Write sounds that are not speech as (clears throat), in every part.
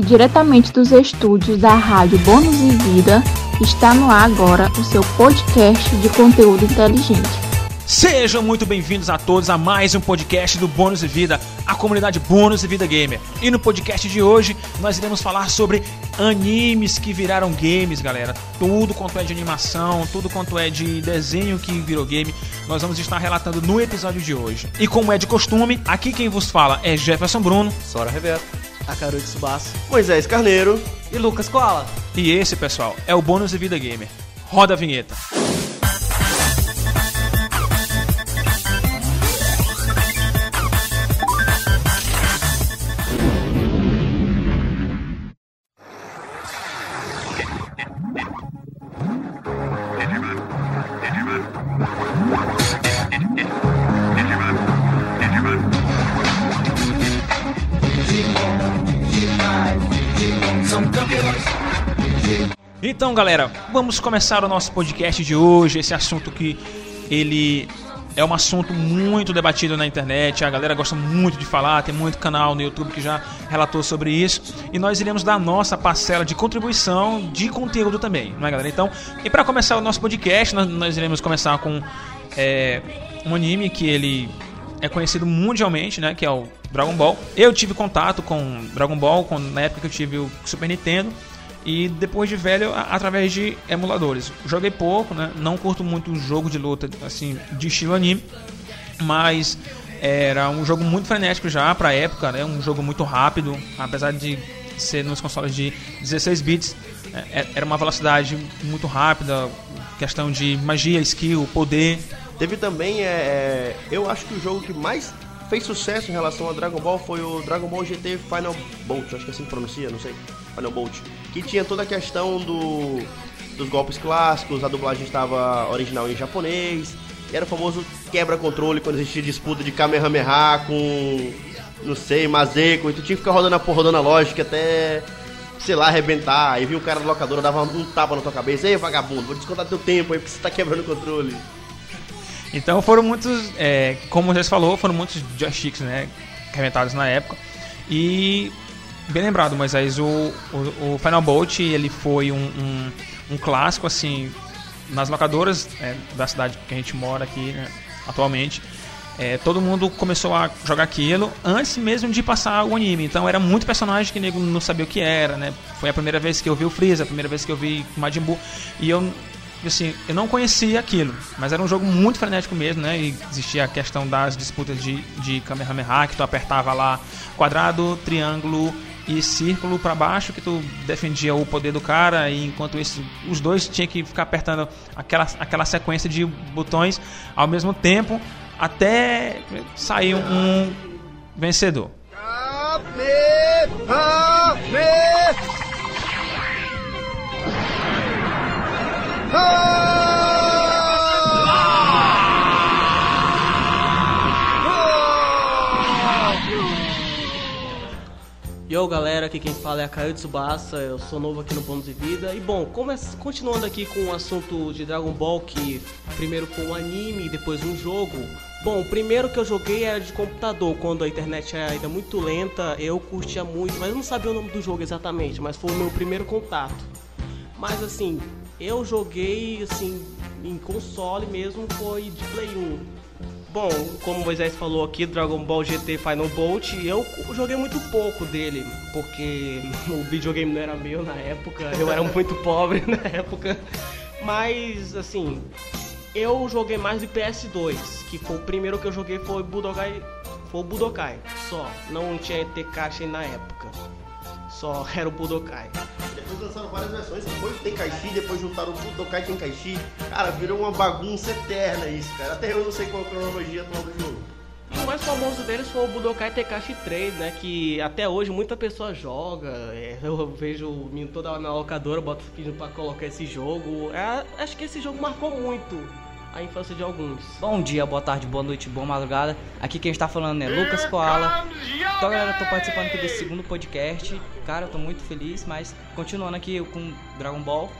e diretamente dos estúdios da Rádio Bônus e Vida, está no ar agora o seu podcast de conteúdo inteligente. Sejam muito bem-vindos a todos a mais um podcast do Bônus e Vida, a comunidade Bônus e Vida Gamer. E no podcast de hoje nós iremos falar sobre animes que viraram games, galera. Tudo quanto é de animação, tudo quanto é de desenho que virou game, nós vamos estar relatando no episódio de hoje. E como é de costume, aqui quem vos fala é Jefferson Bruno, Sora Rebeto, Akaru de Subaço, Moisés Carneiro e Lucas Koala. E esse, pessoal, é o Bônus e Vida Gamer. Roda a vinheta. Então, galera, vamos começar o nosso podcast de hoje. Esse assunto que ele é um assunto muito debatido na internet. A galera gosta muito de falar, tem muito canal no YouTube que já relatou sobre isso. E nós iremos dar nossa parcela de contribuição de conteúdo também, não é, galera? Então, e para começar o nosso podcast, nós, nós iremos começar com é, um anime que ele é conhecido mundialmente, né? Que é o Dragon Ball. Eu tive contato com Dragon Ball quando, na época que eu tive o Super Nintendo e depois de velho a, através de emuladores. Joguei pouco, né? Não curto muito jogo de luta assim de estilo anime, mas era um jogo muito frenético já para época, né? Um jogo muito rápido, apesar de ser nos consoles de 16 bits, é, era uma velocidade muito rápida, questão de magia, skill, poder. Teve também, é, é, eu acho que o jogo que mais fez sucesso em relação a Dragon Ball foi o Dragon Ball GT Final Bolt, acho que é assim que pronuncia, não sei, Final Bolt, que tinha toda a questão do, dos golpes clássicos, a dublagem estava original em japonês, e era o famoso quebra-controle quando existia disputa de Kamehameha com, não sei, Mazeko, e tu tinha que ficar rodando a, rodando a lógica até sei lá, arrebentar. Aí viu o cara da locadora, dava um tapa na tua cabeça. Ei, vagabundo, vou descontar teu tempo aí porque você tá quebrando o controle. Então foram muitos, é, como você falou, foram muitos joysticks, né, inventados na época. E bem lembrado, Moisés, o, o, o Final Bolt ele foi um, um, um, clássico assim nas locadoras é, da cidade que a gente mora aqui né, atualmente. É, todo mundo começou a jogar aquilo antes mesmo de passar o anime. Então era muito personagem que nego não sabia o que era, né? Foi a primeira vez que eu vi o Freeza, a primeira vez que eu vi Majin Buu. E eu assim, eu não conhecia aquilo, mas era um jogo muito frenético mesmo, né? E existia a questão das disputas de, de Kamehameha, que tu apertava lá quadrado, triângulo e círculo para baixo, que tu defendia o poder do cara, e enquanto isso, os dois tinham que ficar apertando aquela, aquela sequência de botões ao mesmo tempo, até sair um vencedor. Yo galera, aqui quem fala é a Caio Tsubasa, eu sou novo aqui no Bônus de Vida. E bom, continuando aqui com o assunto de Dragon Ball, que primeiro foi um anime e depois um jogo. Bom, o primeiro que eu joguei era de computador, quando a internet era ainda muito lenta, eu curtia muito, mas não sabia o nome do jogo exatamente, mas foi o meu primeiro contato. Mas assim, eu joguei assim em console mesmo foi de Play 1. Bom, como o Moisés falou aqui, Dragon Ball GT Final Bolt, eu joguei muito pouco dele, porque (laughs) o videogame não era meu na época, eu era muito (laughs) pobre (laughs) na época. Mas, assim, eu joguei mais de PS2, que foi o primeiro que eu joguei foi Budokai, foi Budokai, só. Não tinha Tekashi na época. Só era o Budokai. Depois lançaram várias versões, foi o Tenkaichi, depois juntaram o Budokai Tenkaichi. Cara, virou uma bagunça eterna isso, cara. Até eu não sei qual a cronologia atual do jogo. O mais famoso deles foi o Budokai Tenkaichi 3, né? Que até hoje muita pessoa joga. É, eu vejo toda na locadora, bota pedindo pra colocar esse jogo. É, acho que esse jogo marcou muito a infância de alguns. Bom dia, boa tarde, boa noite, boa madrugada. Aqui quem está falando é Lucas Koala. Então, galera, eu tô participando aqui desse segundo podcast. Cara, eu tô muito feliz, mas continuando aqui com Dragon Ball.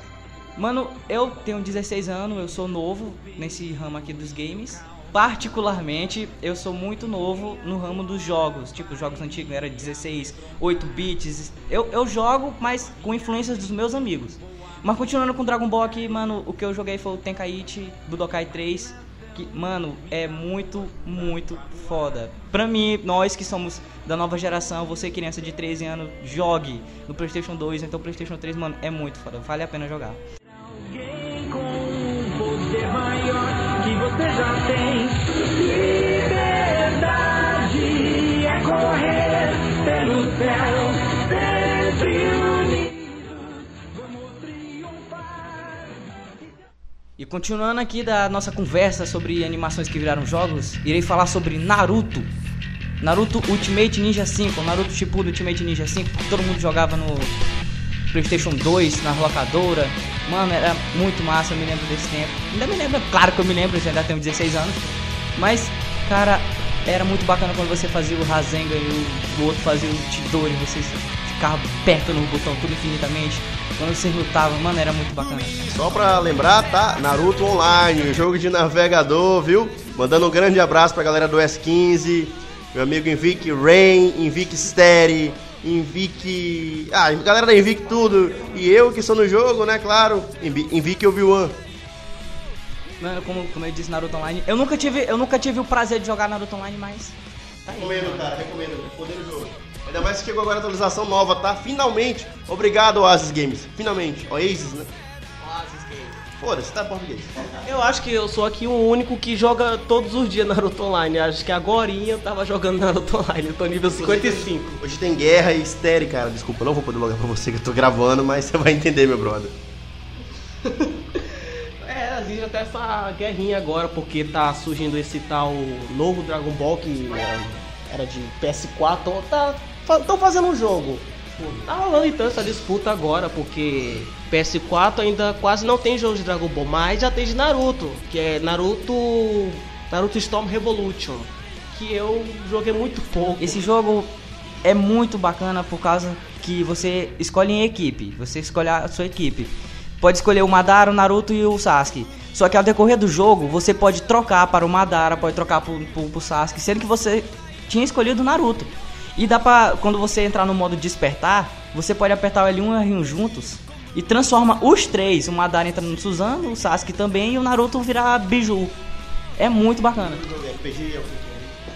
Mano, eu tenho 16 anos, eu sou novo nesse ramo aqui dos games. particularmente, eu sou muito novo no ramo dos jogos. Tipo, jogos antigos, era 16, 8 bits. Eu, eu jogo, mas com influências dos meus amigos. Mas continuando com Dragon Ball aqui, mano, o que eu joguei foi o Tenkaichi Budokai 3. Que, mano, é muito, muito foda. Pra mim, nós que somos da nova geração, você criança de 13 anos, jogue no Playstation 2, então Playstation 3, mano, é muito foda. Vale a pena jogar. Alguém com um poder maior que você já tem. Liberdade é correr pelo céu, sempre. E continuando aqui da nossa conversa sobre animações que viraram jogos, irei falar sobre Naruto. Naruto Ultimate Ninja 5, Naruto Shippuden Ultimate Ninja 5, que todo mundo jogava no PlayStation 2, na locadora. Mano, era muito massa, eu me lembro desse tempo. Ainda me lembro, claro que eu me lembro, eu ainda tenho 16 anos. Mas, cara, era muito bacana quando você fazia o Rasengan e o, o outro fazia o Chidori, vocês ficavam apertando o botão tudo infinitamente. Quando vocês lutavam, mano, era muito bacana. Só pra lembrar, tá? Naruto Online, jogo de navegador, viu? Mandando um grande abraço pra galera do S15, meu amigo Invic Rain, Invic Steady, Invic. Ah, galera da Invic tudo. E eu que sou no jogo, né? Claro. Invi- Invic Obi-Wan. Mano, como, como eu disse, Naruto Online. Eu nunca tive, eu nunca tive o prazer de jogar Naruto Online, mas. Tá aí. Recomendo, cara, recomendo. Poder do jogo. Ainda mais que chegou agora a atualização nova, tá? Finalmente. Obrigado, Oasis Games. Finalmente. Oasis, né? Foda-se, tá em português. Eu acho que eu sou aqui o único que joga todos os dias Naruto Online. Acho que agora eu tava jogando Naruto Online. Eu tô nível 55. Hoje tem guerra e estéreo, cara. Desculpa, eu não vou poder logar pra você que eu tô gravando, mas você vai entender, meu brother. (laughs) É, existe até essa guerrinha agora, porque tá surgindo esse tal novo Dragon Ball que era, de PS4. Então tá, estão fazendo um jogo. Tá rolando então essa disputa agora, porque PS4 ainda quase não tem jogo de Dragon Ball, mas já tem de Naruto, que é Naruto. Naruto Storm Revolution. Que eu joguei muito pouco. Esse jogo é muito bacana por causa que você escolhe em equipe. Você escolhe a sua equipe. Pode escolher o Madara, o Naruto e o Sasuke. Só que ao decorrer do jogo, você pode trocar para o Madara, pode trocar pro, pro Sasuke, sendo que você tinha escolhido o Naruto. E dá pra, quando você entrar no modo despertar, você pode apertar o L1 e o R1 juntos e transforma os três. O Madara entra no Suzano, o Sasuke também e o Naruto virar Biju. É muito bacana.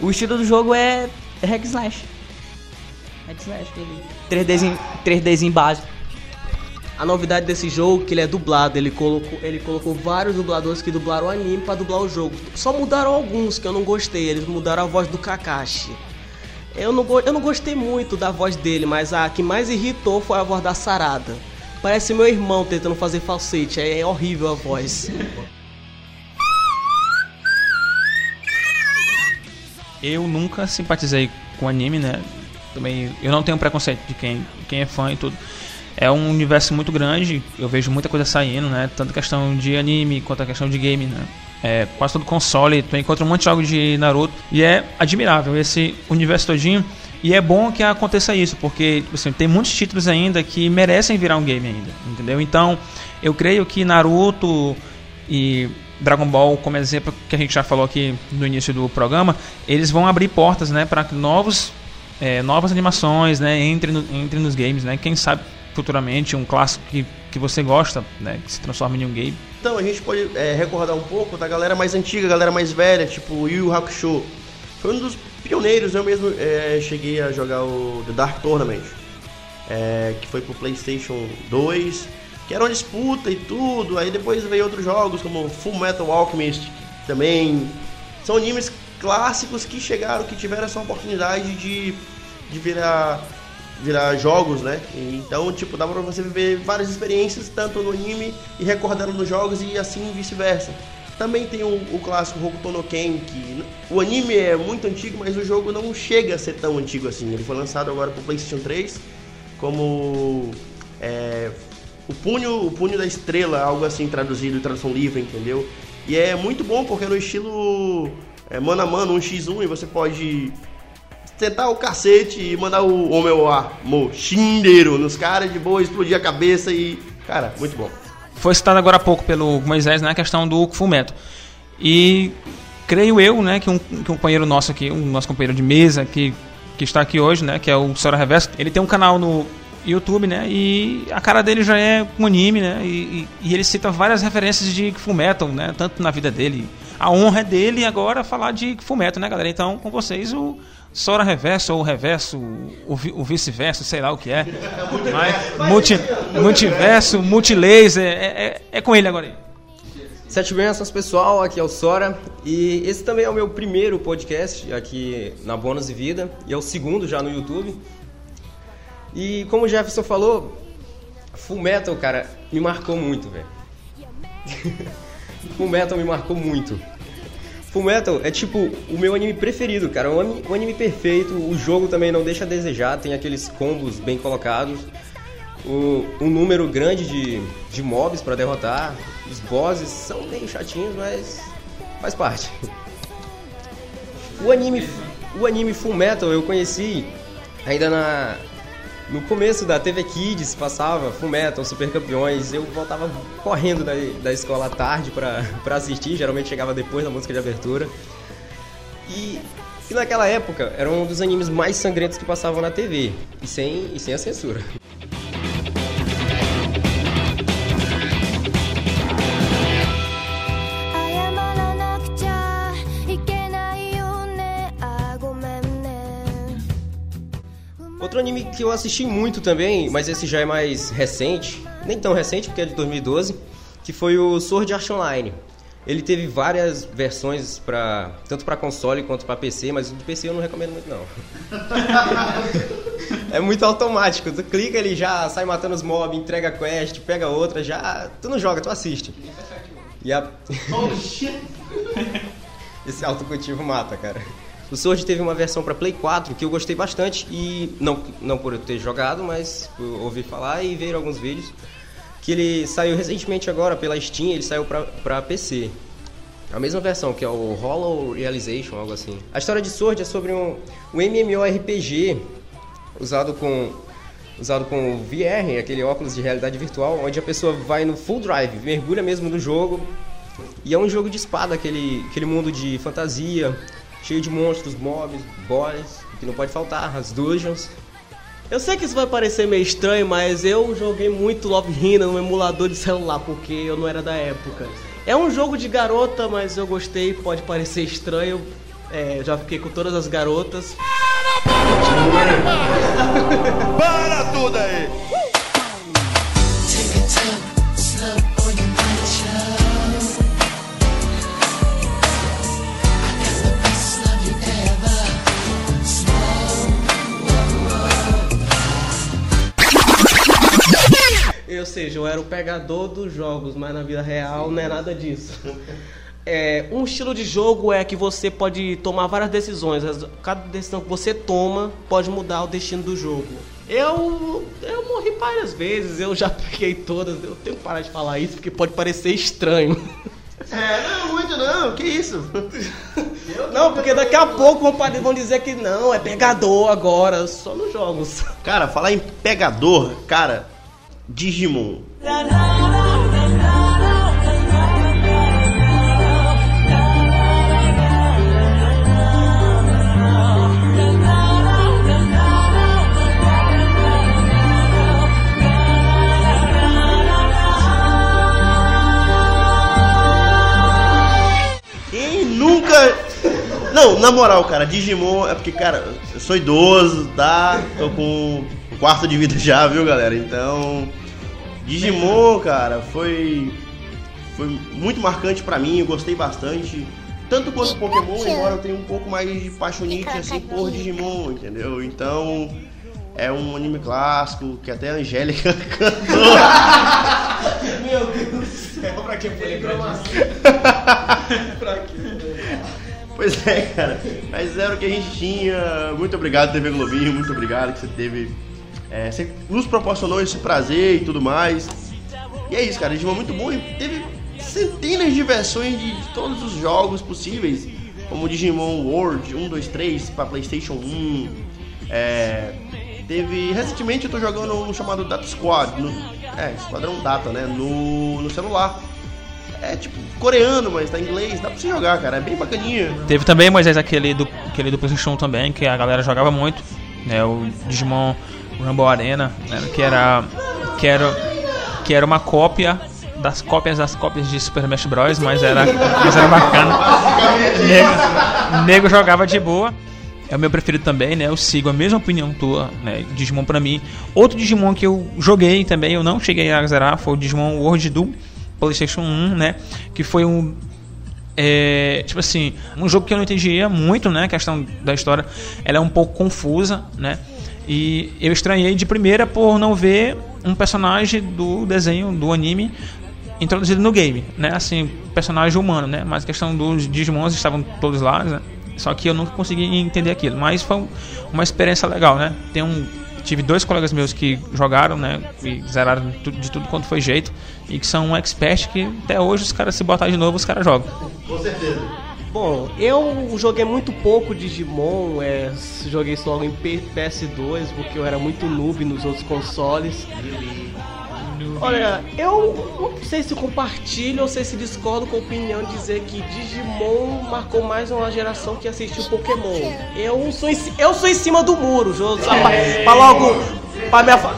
O estilo do jogo é Hack Slash. Hack Slash, aquele 3Dzinho, 3Dzinho básico. A novidade desse jogo é que ele é dublado. Ele colocou, ele colocou vários dubladores que dublaram o anime pra dublar o jogo. Só mudaram alguns que eu não gostei. Eles mudaram a voz do Kakashi. Eu não, eu não gostei muito da voz dele, mas a que mais irritou foi a voz da Sarada. Parece meu irmão tentando fazer falsete. É, é horrível a voz. Eu nunca simpatizei com anime, né? Também eu não tenho preconceito de quem, quem é fã e tudo. É um universo muito grande, eu vejo muita coisa saindo, né? Tanto questão de anime quanto a questão de game, né? É, quase todo console, tu encontra um monte de jogos de Naruto e é admirável esse universo todinho. E é bom que aconteça isso, porque assim, tem muitos títulos ainda que merecem virar um game ainda, entendeu? Então, eu creio que Naruto e Dragon Ball, como exemplo que a gente já falou aqui no início do programa, eles vão abrir portas, né, para que novos, é, novas animações, né, entrem, no, entrem nos games, né? Quem sabe futuramente um clássico que, que você gosta, né, que se transforme em um game. Então, a gente pode é, recordar um pouco da galera mais antiga, galera mais velha, tipo o Yu Hakusho. Foi um dos pioneiros, eu mesmo é, cheguei a jogar o The Dark Tournament, é, que foi pro PlayStation 2, que era uma disputa e tudo. Aí depois veio outros jogos como Full Metal Alchemist, também são animes clássicos que chegaram, que tiveram essa oportunidade de, de virar virar jogos, né? E então, tipo, dá pra você viver várias experiências, tanto no anime e recordando nos jogos e assim vice-versa. Também tem o, o clássico Hokuto no Ken, que o anime é muito antigo, mas o jogo não chega a ser tão antigo assim. Ele foi lançado agora pro PlayStation 3 como é, o punho, o punho da estrela, algo assim traduzido, tradução livre, entendeu? E é muito bom porque é no estilo é, mano a mano, um x1 e você pode tentar o cacete e mandar o homem ao ar, mo, shindeiro nos caras de boa, explodir a cabeça e. Cara, muito bom. Foi citado agora há pouco pelo Moisés, né, a questão do Fullmetal. E creio eu, né, que um, que um companheiro nosso aqui, um nosso companheiro de mesa que, que está aqui hoje, né, que é o Sora Reverso, ele tem um canal no YouTube, né, e a cara dele já é um anime, né, e, e, ele cita várias referências de Fullmetal, né, tanto na vida dele. A honra é dele agora falar de Fullmetal, né, galera? Então, com vocês, o Sora Reverso ou Reverso, o, vi- o vice-verso, sei lá o que é. (laughs) Mas, multi, multiverso, multilaser, é, é, é com ele agora aí. Sete bênçãos, pessoal. Aqui é o Sora. E esse também é o meu primeiro podcast aqui na Bônus e Vida. E é o segundo já no YouTube. E como o Jefferson falou, Full Metal, cara, me marcou muito, velho. (laughs) Full Metal me marcou muito. Full Metal é tipo o meu anime preferido, cara. Um anime, um anime perfeito. O jogo também não deixa a desejar. Tem aqueles combos bem colocados. O, um número grande de, de mobs pra derrotar. Os bosses são meio chatinhos, mas faz parte. O anime, o anime Full Metal eu conheci ainda na no começo da TV Kids, passava Full Metal, Super Campeões. Eu voltava correndo da, da escola à tarde pra assistir, geralmente chegava depois da música de abertura. E, e naquela época era um dos animes mais sangrentos que passavam na TV, e sem, e sem a censura. Que eu assisti muito também, mas esse já é mais recente, nem tão recente porque é de 2012, que foi o Sword Art Online. Ele teve várias versões para tanto para console quanto para PC, mas o do PC eu não recomendo muito não. (laughs) é muito automático, tu clica ele já sai matando os mobs, entrega quest, pega outra, já tu não joga, tu assiste. E a... (laughs) Esse autocultivo mata, cara. O Sword teve uma versão para Play 4 que eu gostei bastante e não, não por eu ter jogado, mas por ouvir falar e ver alguns vídeos. Que ele saiu recentemente agora pela Steam, ele saiu pra PC. A mesma versão, que é o Hollow Realization, algo assim. A história de Sword é sobre um, um MMORPG usado com usado com VR, aquele óculos de realidade virtual, onde a pessoa vai no full drive, mergulha mesmo no jogo. E é um jogo de espada, aquele, aquele mundo de fantasia, cheio de monstros, mobs, boss, que não pode faltar, as dungeons. Eu sei que isso vai parecer meio estranho, mas eu joguei muito Love Hina no emulador de celular, porque eu não era da época. É um jogo de garota, mas eu gostei, pode parecer estranho. É, já fiquei com todas as garotas. Para tudo aí! Seja, eu era o pegador dos jogos, mas na vida real não é nada disso. É, um estilo de jogo é que você pode tomar várias decisões. Cada decisão que você toma pode mudar o destino do jogo. Eu, eu morri várias vezes, eu já (laughs) peguei todas. Eu tenho que parar de falar isso porque pode parecer estranho. É, não, muito não, que isso? (laughs) Não, porque daqui a pouco vão dizer que não, é pegador agora, só nos jogos. Cara, falar em pegador, cara, Digimon. Quem nunca. Não, na moral, cara, Digimon é porque, cara, eu sou idoso, tá? Tô com quarto de vida já, viu, galera? Então. Digimon, cara, foi. Foi muito marcante pra mim, eu gostei bastante. Tanto quanto Pokémon, embora eu tenha um pouco mais de paixonite assim por Digimon, entendeu? Então. É um anime clássico que até a Angélica (laughs) cantou. Meu Deus do céu, pra que foi Pra quê? Pois é, cara. Mas era o que a gente tinha. Muito obrigado, TV Globinho. Muito obrigado que você teve. É, você nos proporcionou esse prazer e tudo mais. E é isso, cara. Digimon é muito bom e teve centenas de versões de todos os jogos possíveis. Como Digimon World 1, 2, 3 para PlayStation 1. É, teve. Recentemente eu tô jogando um chamado Data Squad. No, é, Esquadrão Data, né? No, no celular. é tipo coreano, mas tá em inglês, dá pra você jogar, cara, é bem bacaninha. Teve também, Moisés, aquele do, aquele do PlayStation 1 também, que a galera jogava muito, né? O Digimon Rumble Arena, né, que era que era que era uma cópia das cópias das cópias de Super Smash Bros, mas era mas era bacana. Nego, nego jogava de boa. É o meu preferido também, né? Eu sigo a mesma opinião tua, né? Digimon pra mim. Outro Digimon que eu joguei também, eu não cheguei a zerar, foi o Digimon World do PlayStation 1, né? Que foi um é, tipo assim, um jogo que eu não entendia muito, né? A questão da história, ela é um pouco confusa, né? E eu estranhei de primeira por não ver um personagem do desenho, do anime, introduzido no game, né? Assim, personagem humano, né? Mas a questão dos Digimons estavam todos lá, né? Só que eu nunca consegui entender aquilo. Mas foi um- uma experiência legal, né? Tem um, tive dois colegas meus que jogaram, né? E zeraram de tudo, de tudo quanto foi jeito. E que são um expert que até hoje os caras, se botar de novo, os caras jogam. Com certeza. Bom, eu joguei muito pouco Digimon, é, joguei só em P- PS2, porque eu era muito noob nos outros consoles. Olha, eu não sei se compartilho ou sei se discordo com a opinião de dizer que Digimon marcou mais uma geração que assistiu Pokémon. Eu sou em, eu sou em cima do muro, pra, pra logo. Pra me, afa-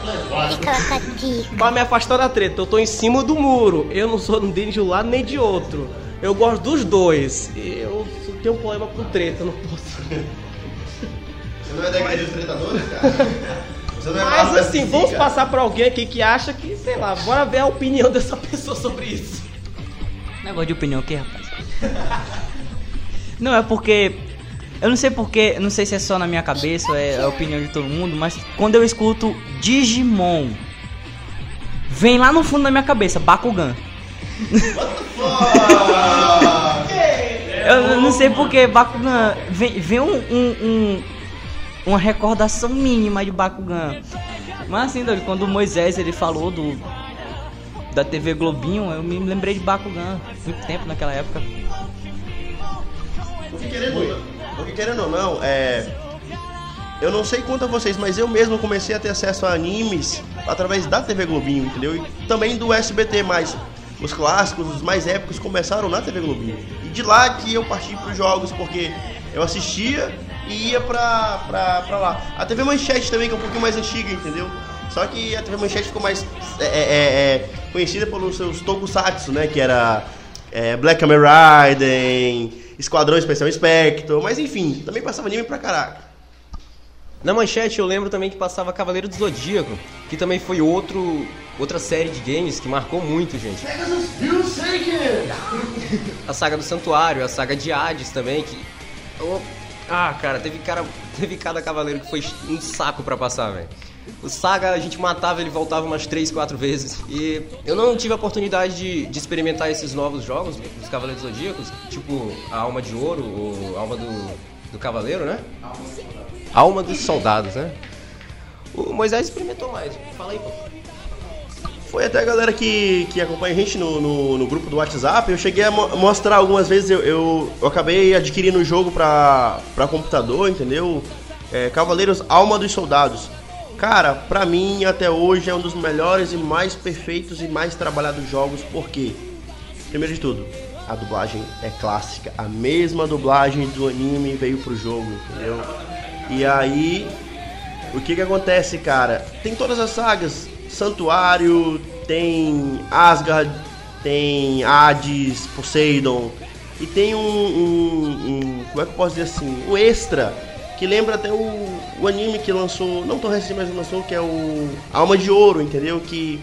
pra me afastar da treta, eu tô em cima do muro. Eu não sou nem de um lado nem de outro. Eu gosto dos dois. Eu tenho um problema com treta, eu não posso. Você não é da igreja dos tretadores, cara? Você não é Mas assim, vamos cara? passar pra alguém aqui que acha que, sei lá, bora ver a opinião dessa (laughs) pessoa sobre isso. Negócio de opinião aqui, rapaz. Não, é porque. Eu não sei porque. Não sei se é só na minha cabeça ou é a opinião de todo mundo, mas quando eu escuto Digimon, vem lá no fundo da minha cabeça, Bakugan. Eu não sei porque Bakugan. Vem, vem um, um- um- uma recordação mínima de Bakugan. Mas assim, quando o Moisés ele falou do. Da TV Globinho, eu me lembrei de Bakugan. Muito tempo naquela época. Porque querendo, porque querendo ou não, é. Eu não sei quanto a vocês, mas eu mesmo comecei a ter acesso a animes através da TV Globinho, entendeu? E também do SBT, mas os clássicos, os mais épicos começaram na TV Globinho. E de lá que eu parti pros jogos, porque eu assistia e ia pra, pra, pra lá. A TV Manchete também, que é um pouquinho mais antiga, entendeu? Só que a TV Manchete ficou mais é, é, é, conhecida pelos seus tokusatsu, né? Que era é, Black Kamen Rider, Esquadrão Especial Spectre, mas enfim, também passava anime pra caraca. Na manchete eu lembro também que passava Cavaleiro do Zodíaco, que também foi outro, outra série de games que marcou muito, gente. A saga do Santuário, a saga de Hades também, que. Oh, ah, cara, teve, cara, teve cada cavaleiro que foi um saco pra passar, velho. O Saga a gente matava, ele voltava umas 3, 4 vezes. E eu não tive a oportunidade de, de experimentar esses novos jogos dos Cavaleiros Zodíacos, tipo a Alma de Ouro, ou a Alma do, do Cavaleiro, né? Alma dos Soldados, né? O Moisés experimentou mais. Fala aí, pô. Foi até a galera que, que acompanha a gente no, no, no grupo do WhatsApp. Eu cheguei a mo- mostrar algumas vezes, eu, eu, eu acabei adquirindo o jogo pra, pra computador, entendeu? É, Cavaleiros Alma dos Soldados. Cara, pra mim até hoje é um dos melhores e mais perfeitos e mais trabalhados jogos, porque, primeiro de tudo, a dublagem é clássica. A mesma dublagem do anime veio pro jogo, entendeu? E aí, o que que acontece, cara? Tem todas as sagas. Santuário, tem Asgard, tem Hades, Poseidon. E tem um, um- um- Como é que eu posso dizer assim? Um extra. Que lembra até o, o anime que lançou. Não tão recente, mas lançou, que é o Alma de Ouro, entendeu? Que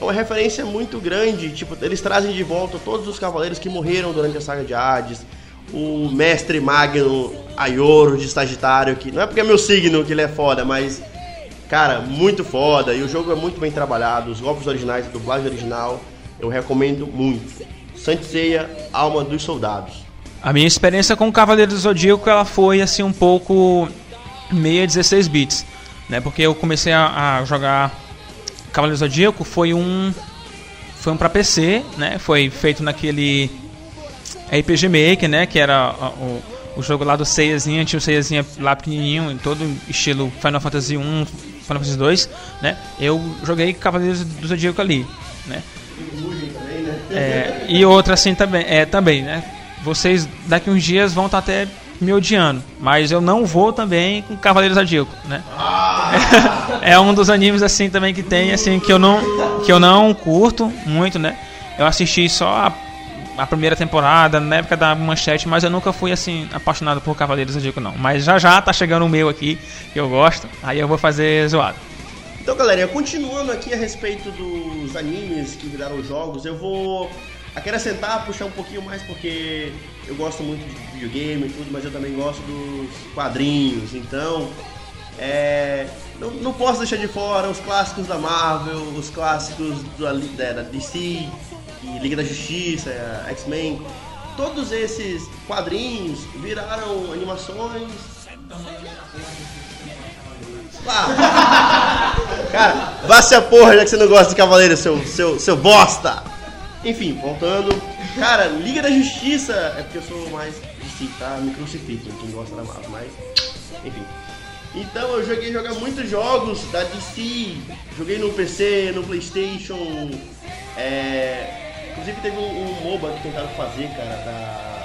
é uma referência muito grande. Tipo, eles trazem de volta todos os cavaleiros que morreram durante a saga de Hades. O mestre Magno Aioro de Sagitário, que não é porque é meu signo que ele é foda, mas Cara, muito foda. E o jogo é muito bem trabalhado. Os golpes originais, a dublagem original, eu recomendo muito. Santiceia, Alma dos Soldados. A minha experiência com o Cavaleiro do Zodíaco ela foi assim um pouco meia 16 bits, né? Porque eu comecei a, a jogar Cavaleiro do Zodíaco foi um foi um para PC, né? Foi feito naquele RPG Maker, né? Que era o, o jogo lá do Seiyazinha, tinha o Seiyazinha lá pequenininho, em todo estilo Final Fantasy 1, Final Fantasy 2, né? Eu joguei Cavaleiros do Zodíaco ali, né? É, e outra assim também, é também, né? Vocês daqui uns dias vão estar até me odiando, mas eu não vou também com Cavaleiros Zodíaco, né? (laughs) É, um dos animes assim também que tem assim que eu não que eu não curto muito, né? Eu assisti só a, a primeira temporada na época da manchete, mas eu nunca fui assim apaixonado por Cavaleiros Zodíaco não. Mas já já tá chegando o meu aqui que eu gosto, aí eu vou fazer zoado. Então, galerinha, continuando aqui a respeito dos animes que viraram jogos, eu vou acrescentar, puxar um pouquinho mais, porque eu gosto muito de videogame e tudo, mas eu também gosto dos quadrinhos. Então, é, não, não posso deixar de fora os clássicos da Marvel, os clássicos da, da DC, e Liga da Justiça, X-Men. Todos esses quadrinhos viraram animações. (laughs) Cara, vá se a porra já que você não gosta de Cavaleiro, seu, seu, seu bosta! Enfim, voltando. Cara, Liga da Justiça é porque eu sou mais DC, tá? Me crucifiquem, quem gosta da Marvel, mas. Enfim. Então eu joguei jogar muitos jogos da DC. Joguei no PC, no Playstation. É... Inclusive teve um, um MOBA que tentaram fazer, cara, da.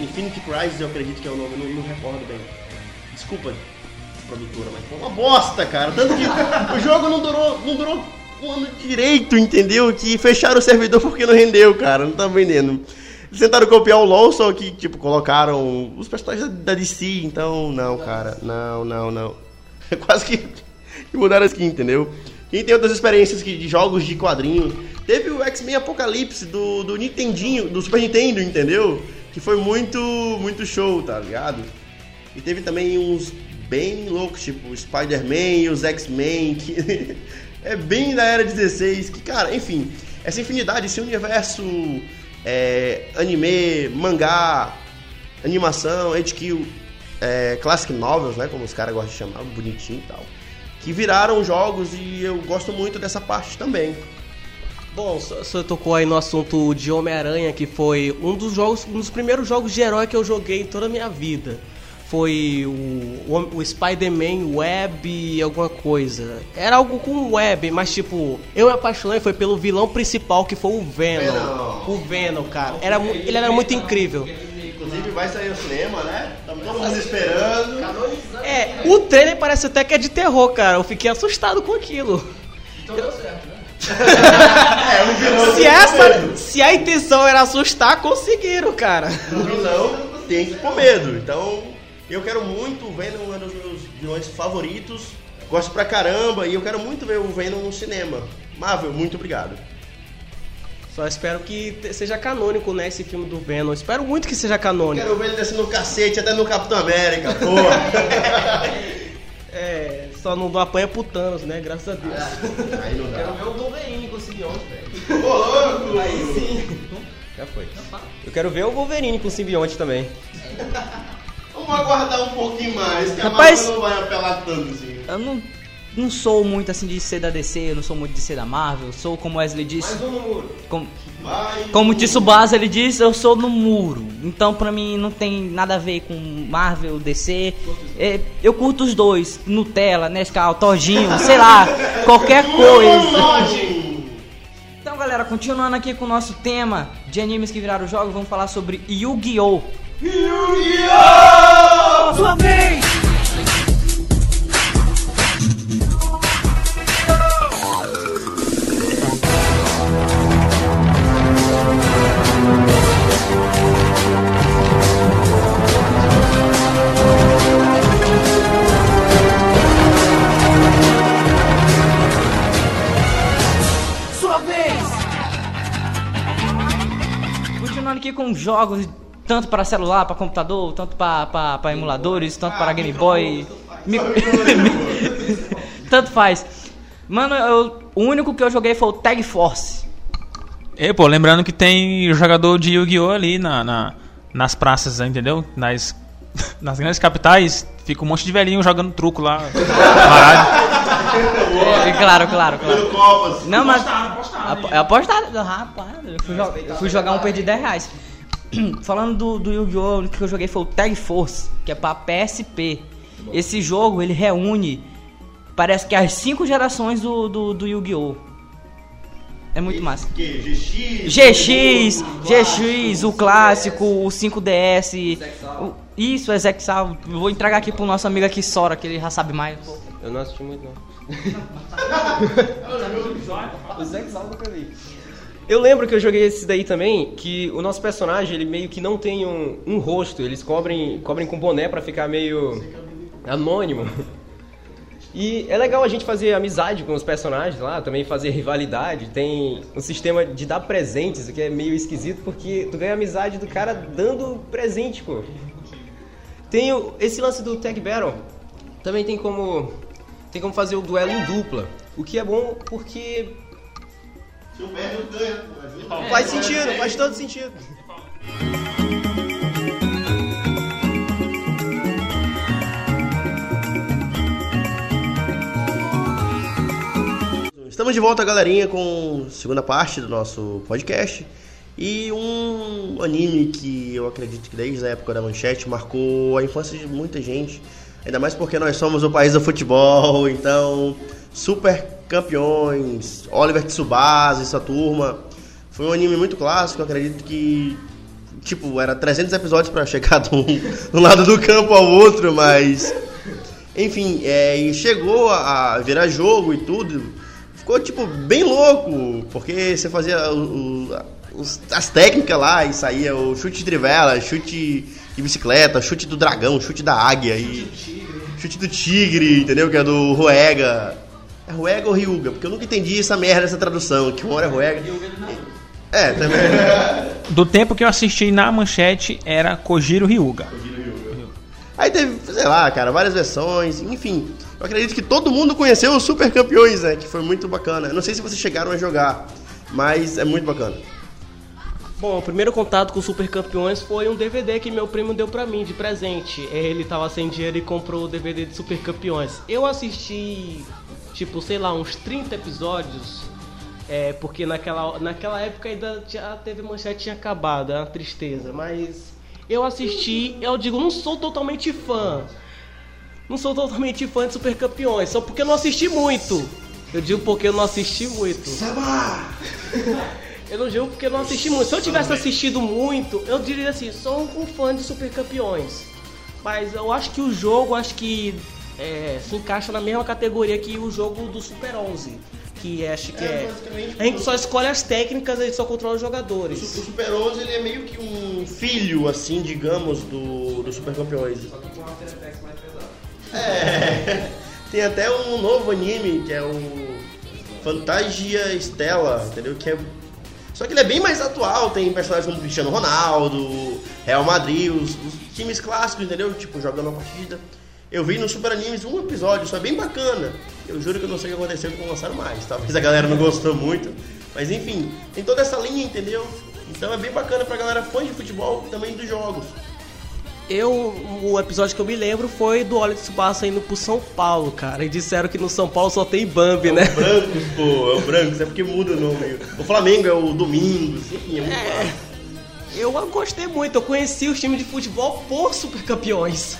Infinity Crisis, eu acredito que é o nome, não, não recordo bem. Desculpa, produtora, mas foi uma bosta, cara. Tanto que (laughs) o jogo não durou, não durou um ano direito, entendeu? Que fecharam o servidor porque não rendeu, cara. Não tá vendendo. Eles tentaram copiar o LoL, só que, tipo, colocaram os personagens da DC, então, não, cara. Não, não, não. (laughs) Quase que, que mudaram a skin, entendeu? Quem tem outras experiências que, de jogos de quadrinho, teve o X-Men Apocalipse do, do Nintendinho, do Super Nintendo, entendeu? Que foi muito, muito show, tá ligado? E teve também uns bem loucos, tipo Spider-Man e os X-Men, que (laughs) é bem da era 16, que, cara, enfim, essa infinidade, esse universo é, anime, mangá, animação, HQ, é, classic novels, né, como os caras gostam de chamar, bonitinho e tal, que viraram jogos e eu gosto muito dessa parte também. Bom, o senhor tocou aí no assunto de Homem-Aranha, que foi um dos jogos, um dos primeiros jogos de herói que eu joguei em toda a minha vida. Foi o, o, o Spider-Man Web alguma coisa. Era algo com web, mas tipo, eu me apaixonei foi pelo vilão principal que foi o Venom. Venom. O Venom, cara. Era, ele era muito incrível. Inclusive vai sair no cinema, né? Estamos todo mundo esperando. É, o trailer parece até que é de terror, cara. Eu fiquei assustado com aquilo. É, um vilão Se essa, se a intenção era assustar, conseguiram, cara. O vilão tem que ir com medo. Então, eu quero muito o Venom, é um dos meus vilões favoritos. Gosto pra caramba e eu quero muito ver o Venom no cinema. Marvel, muito obrigado. Só espero que seja canônico, né, esse filme do Venom. Espero muito que seja canônico. Quero ver ele descendo no cacete até no Capitão América, porra. (laughs) É, só não apanha pro Thanos, né, graças a Deus. Aí não dá. ver o Wolverine com o simbionte, velho. Ô, louco! Aí sim. Já foi. Eu quero ver o Wolverine com o simbionte também. Vamos aguardar um pouquinho mais, que a Rapaz- Marvel não vai apelar tanto assim. Eu não, não sou muito assim de ser da DC, eu não sou muito de ser da Marvel, sou como Wesley disse. um no muro. Como, Vai. como o Tsubasa ele disse, eu sou no muro. Então pra mim não tem nada a ver com Marvel, DC. É, eu curto os dois, Nutella, Nescau, Todinho, (laughs) sei lá, qualquer coisa. Então galera, continuando aqui com o nosso tema de animes que viraram jogos, vamos falar sobre Yu-Gi-Oh! Continuando aqui com jogos tanto para celular, para computador, tanto para emuladores, tanto para Game Boy. (laughs) Tanto faz. Mano, eu- o único que eu joguei foi o Tag Force. E, pô, lembrando que tem jogador de Yu-Gi-Oh! ali na, na- nas praças, entendeu? Nas, (laughs) nas grandes capitais, fica um monte de velhinho jogando truco lá. Parado. É, (laughs) claro, claro, claro. Não, mas. É apostado, rapaz. Eu fui, jo- eu fui jogar um, perdi 10 reais. (clears throat) Falando do, do Yu-Gi-Oh! o que eu joguei foi o Tag Force, que é pra PSP. Esse jogo ele reúne, parece que as cinco gerações do, do, do Yu-Gi-Oh! É muito massa. Que GX. GX, GX, o clássico, o 5DS. o- isso, é Zexal. Vou entregar aqui pro nosso amigo aqui, Sora, que ele já sabe mais. Eu não assisti muito, não. Eu lembro que eu joguei esse daí também, que o nosso personagem, ele meio que não tem um, um rosto, eles cobrem, cobrem com boné pra ficar meio anônimo. E é legal a gente fazer amizade com os personagens lá, também fazer rivalidade. Tem um sistema de dar presentes, o que é meio esquisito, porque tu ganha amizade do cara dando presente, pô. Tem esse lance do Tag Battle, também tem como tem como fazer o duelo em dupla, o que é bom porque Se o perde. Ajuda. faz sentido, faz todo sentido. Estamos de volta, galerinha, com a segunda parte do nosso podcast. E um anime que eu acredito que desde a época da manchete marcou a infância de muita gente. Ainda mais porque nós somos o país do futebol, então super campeões, Oliver Tsubasa e sua turma. Foi um anime muito clássico, acredito que tipo, era 300 episódios pra chegar (laughs) de um, de um lado do campo ao outro, mas enfim, é, e chegou a virar jogo e tudo. Ficou, tipo, bem louco, porque você fazia o- o- as técnicas lá e saía o chute de trivela, chute de bicicleta, chute do dragão, chute da águia e. Chute do tigre, entendeu? Que é do Ruega. É Ruega ou Ryuga? Porque eu nunca entendi essa merda, essa tradução, que uma hora é Ruega. É, também. Do tempo que eu assisti na manchete era Kojiro Ryuga. Aí teve, sei lá, cara, várias versões, enfim. Eu acredito que todo mundo conheceu os Super Campeões, né? Que foi muito bacana. Eu não sei se vocês chegaram a jogar, mas é muito bacana. Bom, o primeiro contato com o Super Campeões foi um DVD que meu primo deu pra mim de presente. Ele tava sem dinheiro e comprou o DVD de Super Campeões. Eu assisti, tipo, sei lá, uns 30 episódios. É, porque naquela, naquela época ainda a TV Manchete tinha acabado, é uma tristeza. Mas eu assisti, eu digo, não sou totalmente fã. Não sou totalmente fã de Super Campeões, só porque eu não assisti muito. Eu digo porque eu não assisti muito. (laughs) Eu não digo porque eu não assisti muito. Se eu tivesse assistido muito, eu diria assim, sou um fã de Super Campeões. Mas eu acho que o jogo, acho que é, se encaixa na mesma categoria que o jogo do Super 11. Que acho que é... A gente só escolhe as técnicas, a gente só controla os O jogadores. Super 11 ele é meio que um filho, assim, digamos, do, do Super Campeões. É. (laughs) Tem até um novo anime que é o Fantasia Stella, entendeu? Que é só que ele é bem mais atual, tem personagens como Cristiano Ronaldo, Real Madrid, os, os times clássicos, entendeu? Tipo, jogando uma partida. Eu vi no Super Animes um episódio, isso é bem bacana. Eu juro que eu não sei o que aconteceu que não lançaram mais. Talvez a galera não gostou muito. Mas enfim, tem toda essa linha, entendeu? Então é bem bacana pra galera fã de futebol também dos jogos. Eu, o episódio que eu me lembro foi do Oliver Tsubasa indo pro São Paulo, cara. E disseram que no São Paulo só tem Bambi, né? Brancos, pô, é o Brancos, é porque muda o nome. O Flamengo é o Domingos, enfim, é muito É. Eu gostei muito, eu conheci os times de futebol por super campeões.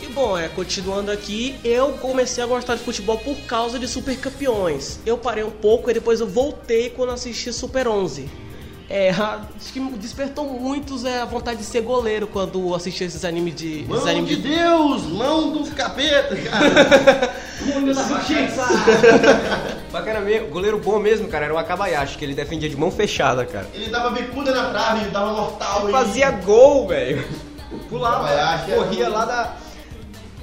E bom, é, continuando aqui, eu comecei a gostar de futebol por causa de super campeões. Eu parei um pouco e depois eu voltei quando assisti Super 11. É, acho que despertou muitos é, a vontade de ser goleiro quando assisti esses animes de. esses Mão animes de Deus, mão do capeta, cara. (laughs) (laughs) Bacana mesmo, goleiro bom mesmo, cara, era o Akabayashi, que ele defendia de mão fechada, cara. Ele dava bicuda na trave, ele dava mortal e... Fazia gol, velho. Pulava, era corria um- lá da...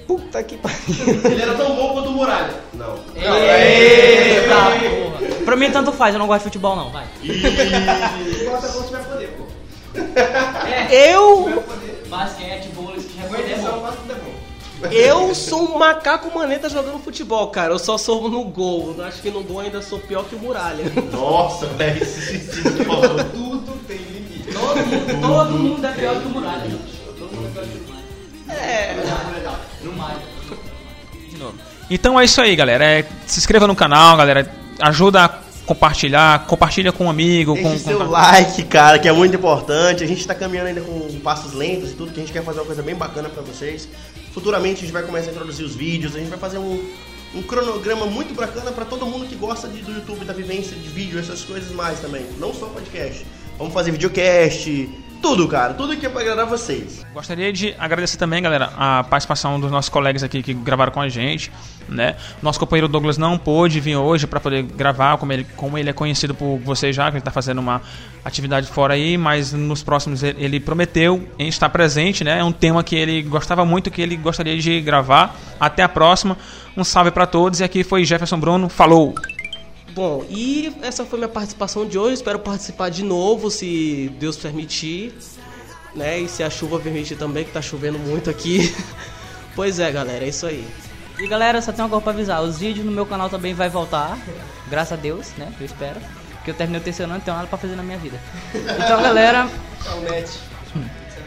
Puta que pariu. Ele era tão bom quanto o Muralha. Não. Eita, porra. Pra mim tanto faz, eu não gosto de futebol não, vai. Eu. Basquete, vôlei, foi bom. Eu sou um macaco maneta jogando futebol, cara. Eu só sou no gol. Eu Acho que no gol ainda sou pior que o Muralha. Nossa, velho, esse sentido falou. Todo mundo, todo mundo é pior que o Muralha. Todo mundo é pior que o Muralha. É. Mais. De novo. Então é isso aí, galera. É, se inscreva no canal, galera. Ajuda a compartilhar, compartilha com um amigo, com, Deixe com seu like, cara, que é muito importante. A gente tá caminhando ainda com passos lentos e tudo, que a gente quer fazer uma coisa bem bacana pra vocês. Futuramente a gente vai começar a introduzir os vídeos, a gente vai fazer um, um cronograma muito bacana para todo mundo que gosta de- do YouTube, da vivência de vídeo, essas coisas mais também. Não só podcast. Vamos fazer videocast, tudo, cara. Tudo que é pra agradar vocês. Gostaria de agradecer também, galera, a participação dos nossos colegas aqui que gravaram com a gente, né? Nosso companheiro Douglas não pôde vir hoje para poder gravar, como ele, como ele é conhecido por vocês já, que ele tá fazendo uma atividade fora aí, mas nos próximos ele, prometeu em estar presente, né? É um tema que ele gostava muito, que ele gostaria de gravar. Até a próxima. Um salve para todos e aqui foi Jefferson Bruno. Falou. Bom, e essa foi minha participação de hoje. Espero participar de novo, se Deus permitir. Né? E se a chuva permitir também, que tá chovendo muito aqui. (laughs) pois é, galera, é isso aí. E galera, só tem uma coisa pra avisar: os vídeos no meu canal também vai voltar. Graças a Deus, né? Eu espero. Porque eu terminei o terceiro ano e não tenho nada pra fazer na minha vida. Então, galera,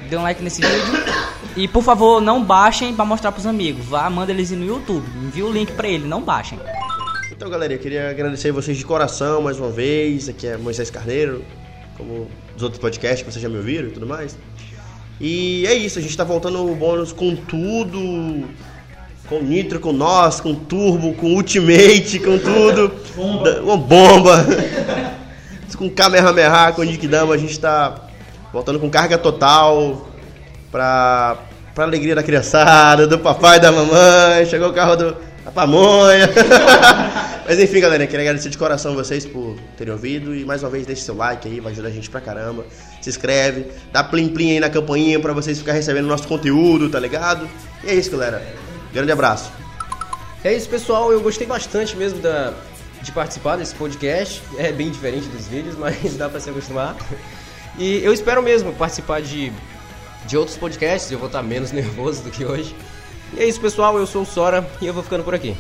dê um like nesse vídeo. E por favor, não baixem pra mostrar pros amigos. Vá, manda eles ir no YouTube. Envia o link pra ele, não baixem. Então, galera, eu queria agradecer vocês de coração mais uma vez. Aqui é Moisés Carneiro, como os outros podcasts que vocês já me ouviram e tudo mais. E é isso, a gente tá voltando o bônus com tudo. Com Nitro, com nós, com Turbo, com Ultimate, com tudo. Bomba. Uma bomba. (laughs) com Kamehameha, com Nikidama, a gente tá voltando com carga total pra, pra alegria da criançada, do papai e da mamãe. Chegou o carro do, da pamonha. (laughs) Mas enfim, galera, queria agradecer de coração vocês por terem ouvido e mais uma vez deixe seu like aí, vai ajudar a gente pra caramba. Se inscreve, dá plim plim aí na campainha pra vocês ficarem recebendo nosso conteúdo, tá ligado? E é isso, galera. Grande abraço. É isso, pessoal. Eu gostei bastante mesmo da, de participar desse podcast. É bem diferente dos vídeos, (laughs) mas dá pra se acostumar. E eu espero mesmo participar de, de outros podcasts. Eu vou estar menos (laughs) nervoso do que hoje. E é isso, pessoal. Eu sou o Sora e eu vou ficando por aqui.